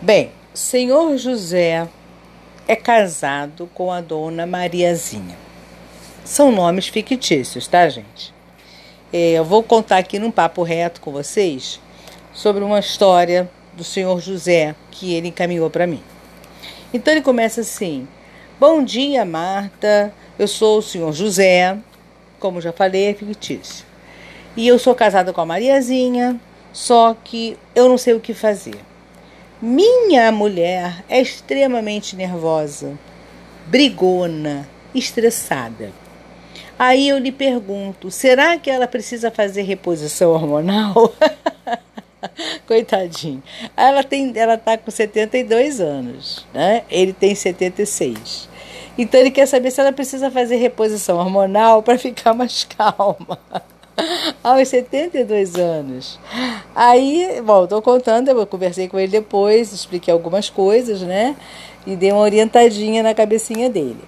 Bem, senhor José é casado com a dona Mariazinha. São nomes fictícios, tá, gente? É, eu vou contar aqui num papo reto com vocês sobre uma história do senhor José que ele encaminhou para mim. Então ele começa assim: Bom dia, Marta. Eu sou o senhor José, como já falei, é fictício. E eu sou casada com a Mariazinha, só que eu não sei o que fazer. Minha mulher é extremamente nervosa, brigona, estressada. Aí eu lhe pergunto: será que ela precisa fazer reposição hormonal? Coitadinho. Ela tem, ela tá com 72 anos, né? Ele tem 76. Então ele quer saber se ela precisa fazer reposição hormonal para ficar mais calma aos 72 anos. Aí, bom, estou contando, eu conversei com ele depois, expliquei algumas coisas, né? E dei uma orientadinha na cabecinha dele.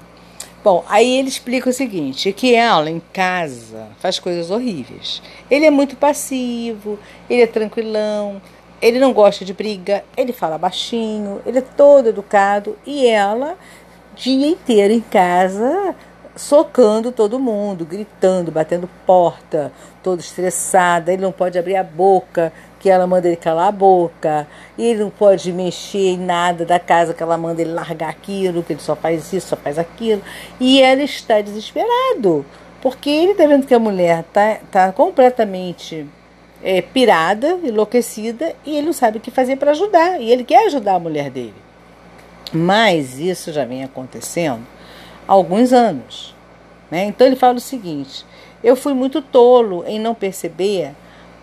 Bom, aí ele explica o seguinte: que ela em casa faz coisas horríveis. Ele é muito passivo, ele é tranquilão, ele não gosta de briga, ele fala baixinho, ele é todo educado e ela, dia inteiro em casa, socando todo mundo, gritando, batendo porta, todo estressada. Ele não pode abrir a boca, que ela manda ele calar a boca. Ele não pode mexer em nada da casa, que ela manda ele largar aquilo, que ele só faz isso, só faz aquilo. E ela está desesperado, porque ele está vendo que a mulher está tá completamente é, pirada, enlouquecida, e ele não sabe o que fazer para ajudar. E ele quer ajudar a mulher dele. Mas isso já vem acontecendo alguns anos. Né? Então ele fala o seguinte: eu fui muito tolo em não perceber,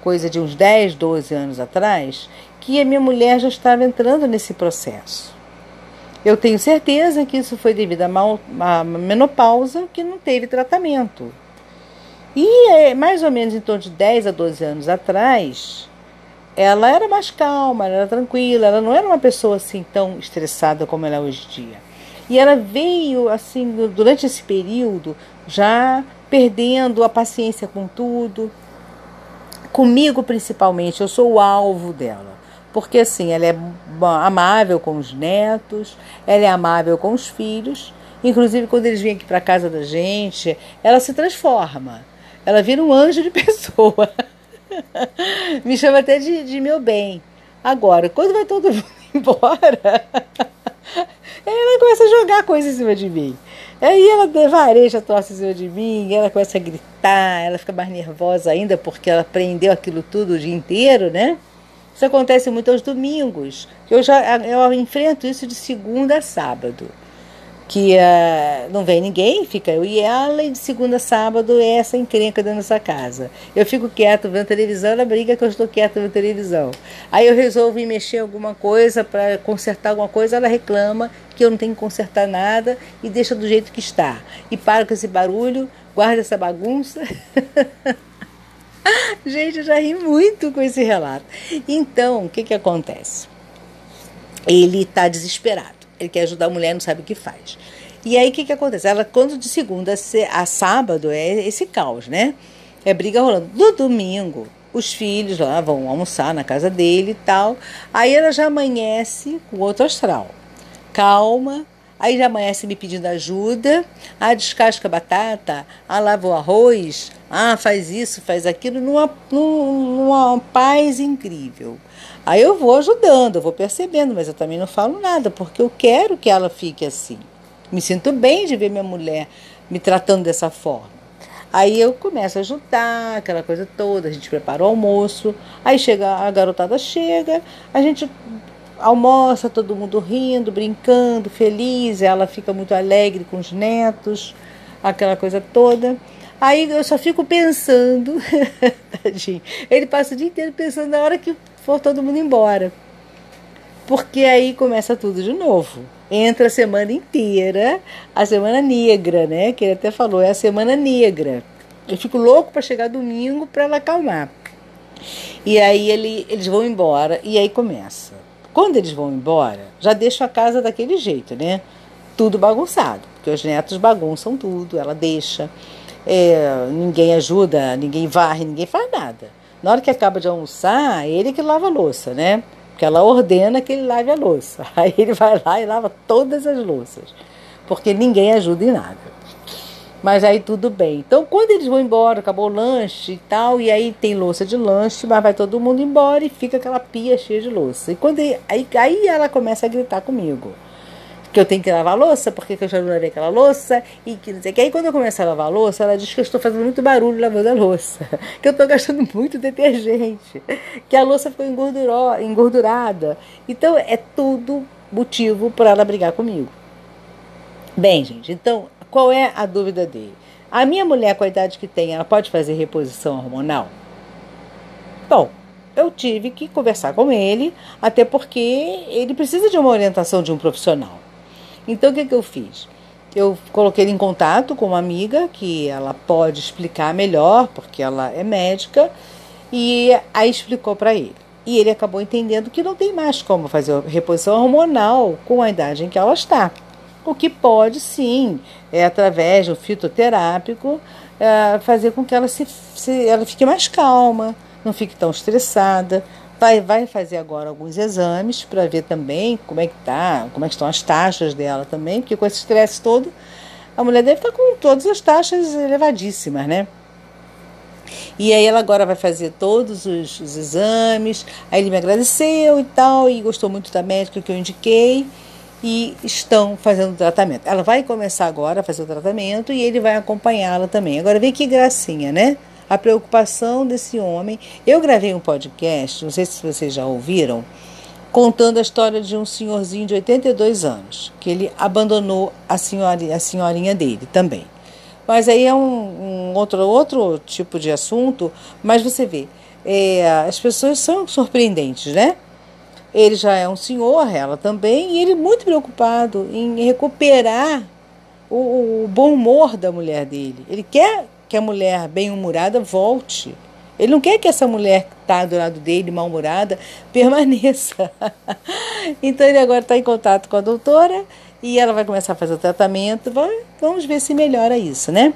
coisa de uns 10, 12 anos atrás, que a minha mulher já estava entrando nesse processo. Eu tenho certeza que isso foi devido à menopausa que não teve tratamento. E é, mais ou menos em torno de 10 a 12 anos atrás, ela era mais calma, ela era tranquila, ela não era uma pessoa assim tão estressada como ela é hoje em dia. E ela veio, assim, durante esse período, já perdendo a paciência com tudo. Comigo, principalmente, eu sou o alvo dela. Porque, assim, ela é amável com os netos, ela é amável com os filhos. Inclusive, quando eles vêm aqui para casa da gente, ela se transforma. Ela vira um anjo de pessoa. Me chama até de, de meu bem. Agora, quando vai todo mundo embora, ela começa a jogar coisa em cima de mim. Aí ela vareja troça em cima de mim, ela começa a gritar, ela fica mais nervosa ainda porque ela aprendeu aquilo tudo o dia inteiro, né? Isso acontece muito aos domingos. Eu já eu enfrento isso de segunda a sábado que uh, não vem ninguém, fica eu e ela, e de segunda a sábado é essa encrenca dentro dessa casa. Eu fico quieto vendo televisão, ela briga que eu estou quieto vendo televisão. Aí eu resolvo ir mexer alguma coisa para consertar alguma coisa, ela reclama que eu não tenho que consertar nada e deixa do jeito que está. E para com esse barulho, guarda essa bagunça. Gente, eu já ri muito com esse relato. Então, o que, que acontece? Ele está desesperado ele quer ajudar a mulher, não sabe o que faz. E aí o que, que acontece? Ela, quando de segunda a sábado, é esse caos, né? É briga rolando. No domingo, os filhos lá vão almoçar na casa dele e tal. Aí ela já amanhece com outro astral. Calma, aí já amanhece me pedindo ajuda. Ah, descasca a batata. Ah, lava o arroz. Ah, faz isso, faz aquilo. Numa, numa paz incrível. Aí eu vou ajudando, eu vou percebendo, mas eu também não falo nada, porque eu quero que ela fique assim. Me sinto bem de ver minha mulher me tratando dessa forma. Aí eu começo a ajudar, aquela coisa toda, a gente prepara o almoço, aí chega, a garotada chega, a gente almoça, todo mundo rindo, brincando, feliz, ela fica muito alegre com os netos, aquela coisa toda. Aí eu só fico pensando, tadinho, ele passa o dia inteiro pensando na hora que for todo mundo embora. Porque aí começa tudo de novo. Entra a semana inteira, a semana negra, né? Que ele até falou, é a semana negra. Eu fico louco para chegar domingo para ela acalmar. E aí ele, eles vão embora e aí começa. Quando eles vão embora, já deixo a casa daquele jeito, né? Tudo bagunçado, porque os netos bagunçam tudo, ela deixa. É, ninguém ajuda, ninguém varre, ninguém faz nada. Na hora que acaba de almoçar, ele que lava a louça, né? Porque ela ordena que ele lave a louça. Aí ele vai lá e lava todas as louças. Porque ninguém ajuda em nada. Mas aí tudo bem. Então, quando eles vão embora, acabou o lanche e tal, e aí tem louça de lanche, mas vai todo mundo embora e fica aquela pia cheia de louça. E quando aí, aí ela começa a gritar comigo. Que eu tenho que lavar louça, porque eu já não lavei aquela louça, e que não sei que. Aí quando eu começo a lavar a louça, ela diz que eu estou fazendo muito barulho lavando a louça, que eu estou gastando muito detergente, que a louça ficou engordurada. Então é tudo motivo para ela brigar comigo. Bem, gente, então qual é a dúvida dele? A minha mulher, com a idade que tem, ela pode fazer reposição hormonal? Bom, eu tive que conversar com ele, até porque ele precisa de uma orientação de um profissional. Então, o que, que eu fiz? Eu coloquei ele em contato com uma amiga que ela pode explicar melhor, porque ela é médica, e aí explicou para ele. E ele acabou entendendo que não tem mais como fazer reposição hormonal com a idade em que ela está. O que pode sim, é através do fitoterápico, é, fazer com que ela, se, se, ela fique mais calma, não fique tão estressada. Vai, vai fazer agora alguns exames para ver também como é que tá, como é que estão as taxas dela também, porque com esse estresse todo, a mulher deve estar tá com todas as taxas elevadíssimas, né? E aí ela agora vai fazer todos os, os, exames. Aí ele me agradeceu e tal, e gostou muito da médica que eu indiquei e estão fazendo tratamento. Ela vai começar agora a fazer o tratamento e ele vai acompanhá-la também. Agora vem que gracinha, né? A preocupação desse homem. Eu gravei um podcast, não sei se vocês já ouviram, contando a história de um senhorzinho de 82 anos, que ele abandonou a, senhora, a senhorinha dele também. Mas aí é um, um outro, outro tipo de assunto, mas você vê, é, as pessoas são surpreendentes, né? Ele já é um senhor, ela também, e ele muito preocupado em recuperar o, o bom humor da mulher dele. Ele quer que a mulher bem-humorada volte. Ele não quer que essa mulher que está do lado dele, mal-humorada, permaneça. então ele agora está em contato com a doutora e ela vai começar a fazer o tratamento. Vamos ver se melhora isso, né?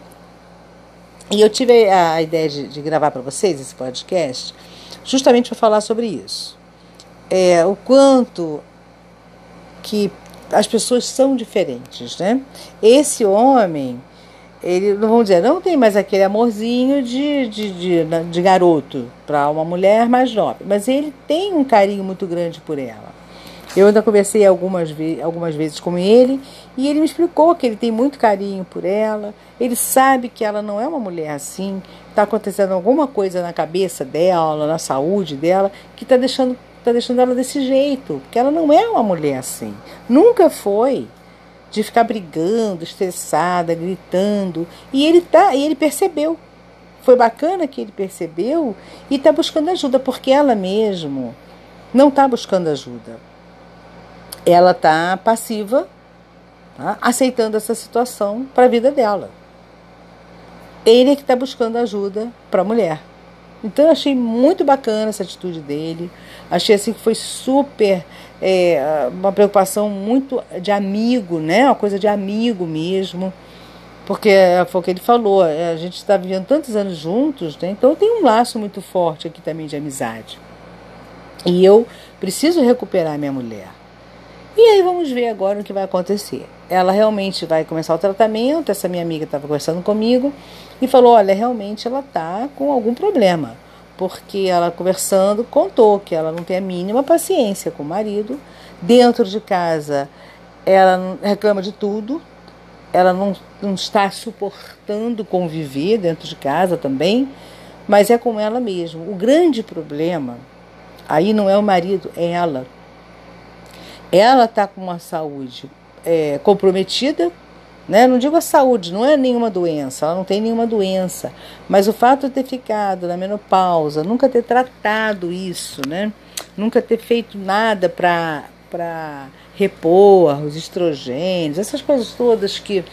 E eu tive a ideia de, de gravar para vocês esse podcast justamente para falar sobre isso é, o quanto que as pessoas são diferentes, né? Esse homem, ele, vamos dizer, não tem mais aquele amorzinho de, de, de, de garoto para uma mulher mais nova, mas ele tem um carinho muito grande por ela. Eu ainda conversei algumas, ve algumas vezes com ele e ele me explicou que ele tem muito carinho por ela, ele sabe que ela não é uma mulher assim, está acontecendo alguma coisa na cabeça dela, na saúde dela, que está deixando está deixando ela desse jeito, porque ela não é uma mulher assim. Nunca foi de ficar brigando, estressada, gritando. E ele tá, e ele percebeu. Foi bacana que ele percebeu e está buscando ajuda, porque ela mesmo não está buscando ajuda. Ela está passiva, tá? aceitando essa situação para a vida dela. Ele é que está buscando ajuda para a mulher. Então eu achei muito bacana essa atitude dele. Achei assim que foi super é, uma preocupação muito de amigo, né? Uma coisa de amigo mesmo. Porque foi o que ele falou, é, a gente está vivendo tantos anos juntos, né? Então tem um laço muito forte aqui também de amizade. E eu preciso recuperar minha mulher. E aí vamos ver agora o que vai acontecer. Ela realmente vai começar o tratamento. Essa minha amiga estava conversando comigo e falou: olha, realmente ela está com algum problema. Porque ela conversando contou que ela não tem a mínima paciência com o marido. Dentro de casa, ela reclama de tudo. Ela não, não está suportando conviver dentro de casa também, mas é com ela mesmo. O grande problema aí não é o marido, é ela ela está com uma saúde é, comprometida, né? não digo a saúde, não é nenhuma doença, ela não tem nenhuma doença, mas o fato de ter ficado na menopausa, nunca ter tratado isso, né? nunca ter feito nada para repor os estrogênios, essas coisas todas que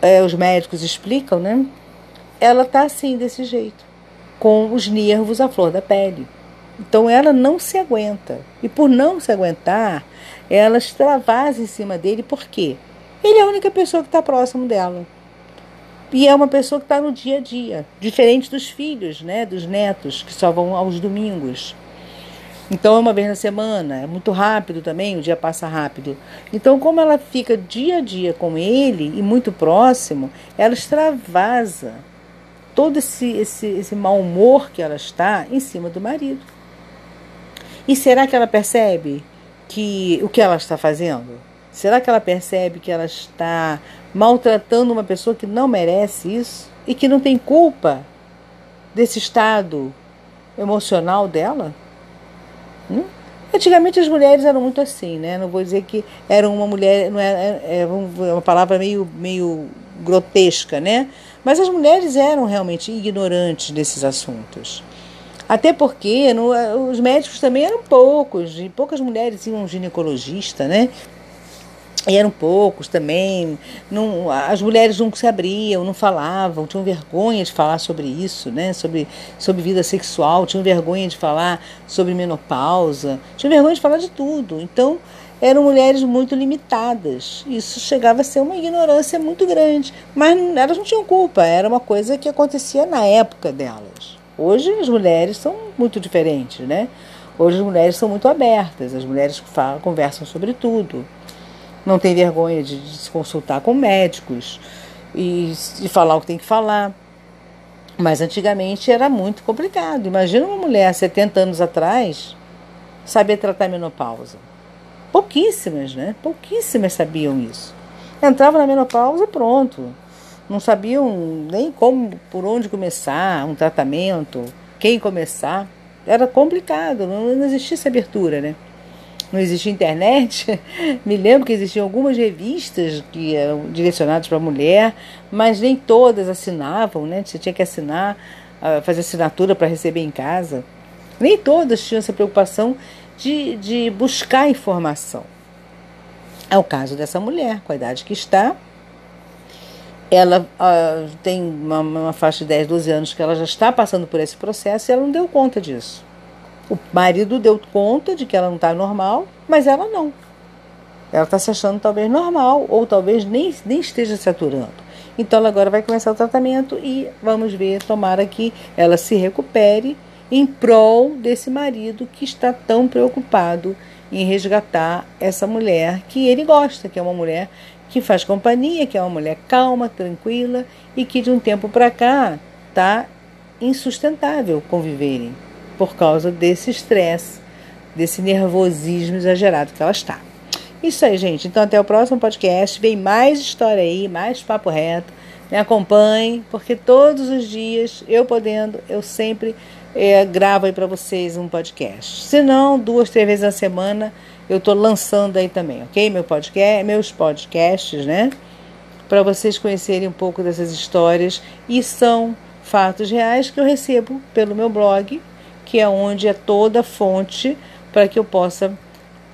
é, os médicos explicam, né? ela está assim, desse jeito, com os nervos à flor da pele. Então ela não se aguenta. E por não se aguentar, ela extravasa em cima dele, por quê? Ele é a única pessoa que está próximo dela. E é uma pessoa que está no dia a dia, diferente dos filhos, né, dos netos, que só vão aos domingos. Então é uma vez na semana, é muito rápido também, o dia passa rápido. Então, como ela fica dia a dia com ele e muito próximo, ela extravasa todo esse, esse, esse mau humor que ela está em cima do marido. E será que ela percebe que o que ela está fazendo? Será que ela percebe que ela está maltratando uma pessoa que não merece isso e que não tem culpa desse estado emocional dela? Hum? Antigamente as mulheres eram muito assim, né? Não vou dizer que era uma mulher, não é, é uma palavra meio, meio grotesca, né? Mas as mulheres eram realmente ignorantes desses assuntos. Até porque no, os médicos também eram poucos, e poucas mulheres iam um ginecologista, né? E eram poucos também. Não, as mulheres nunca se abriam, não falavam, tinham vergonha de falar sobre isso, né? sobre, sobre vida sexual, tinham vergonha de falar sobre menopausa, tinham vergonha de falar de tudo. Então, eram mulheres muito limitadas. Isso chegava a ser uma ignorância muito grande. Mas elas não tinham culpa, era uma coisa que acontecia na época delas. Hoje as mulheres são muito diferentes, né? Hoje as mulheres são muito abertas, as mulheres falam, conversam sobre tudo não tem vergonha de, de se consultar com médicos e de falar o que tem que falar. Mas antigamente era muito complicado. Imagina uma mulher 70 anos atrás saber tratar menopausa. Pouquíssimas, né? Pouquíssimas sabiam isso. Entrava na menopausa pronto. Não sabiam nem como, por onde começar, um tratamento, quem começar. Era complicado, não, não existia essa abertura, né? não existia internet, me lembro que existiam algumas revistas que eram direcionadas para mulher, mas nem todas assinavam, né? Você tinha que assinar, ah, fazer assinatura para receber em casa. Nem todas tinham essa preocupação de, de buscar informação. É o caso dessa mulher, com a idade que está. Ela uh, tem uma, uma faixa de 10, 12 anos que ela já está passando por esse processo e ela não deu conta disso. O marido deu conta de que ela não está normal, mas ela não. Ela está se achando talvez normal, ou talvez nem, nem esteja se aturando. Então ela agora vai começar o tratamento e vamos ver, tomara que ela se recupere em prol desse marido que está tão preocupado em resgatar essa mulher que ele gosta, que é uma mulher que faz companhia, que é uma mulher calma, tranquila e que de um tempo para cá está insustentável conviverem por causa desse estresse, desse nervosismo exagerado que ela está. Isso aí, gente. Então, até o próximo podcast. Vem mais história aí, mais papo reto. Me acompanhe, porque todos os dias, eu podendo, eu sempre é, gravo aí para vocês um podcast. Se não, duas, três vezes na semana, eu estou lançando aí também, ok? Meu podcast, meus podcasts, né? Para vocês conhecerem um pouco dessas histórias. E são fatos reais que eu recebo pelo meu blog, que é onde é toda a fonte para que eu possa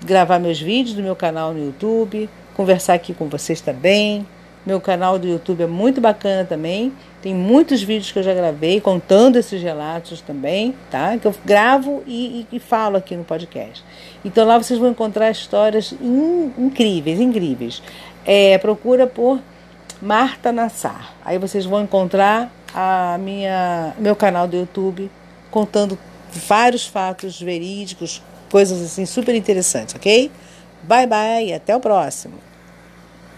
gravar meus vídeos do meu canal no YouTube, conversar aqui com vocês também. Meu canal do YouTube é muito bacana também. Tem muitos vídeos que eu já gravei contando esses relatos também, tá? Que eu gravo e, e, e falo aqui no podcast. Então lá vocês vão encontrar histórias in, incríveis, incríveis. É, procura por Marta Nassar. Aí vocês vão encontrar a minha meu canal do YouTube contando vários fatos verídicos, coisas assim super interessantes, ok? Bye bye até o próximo.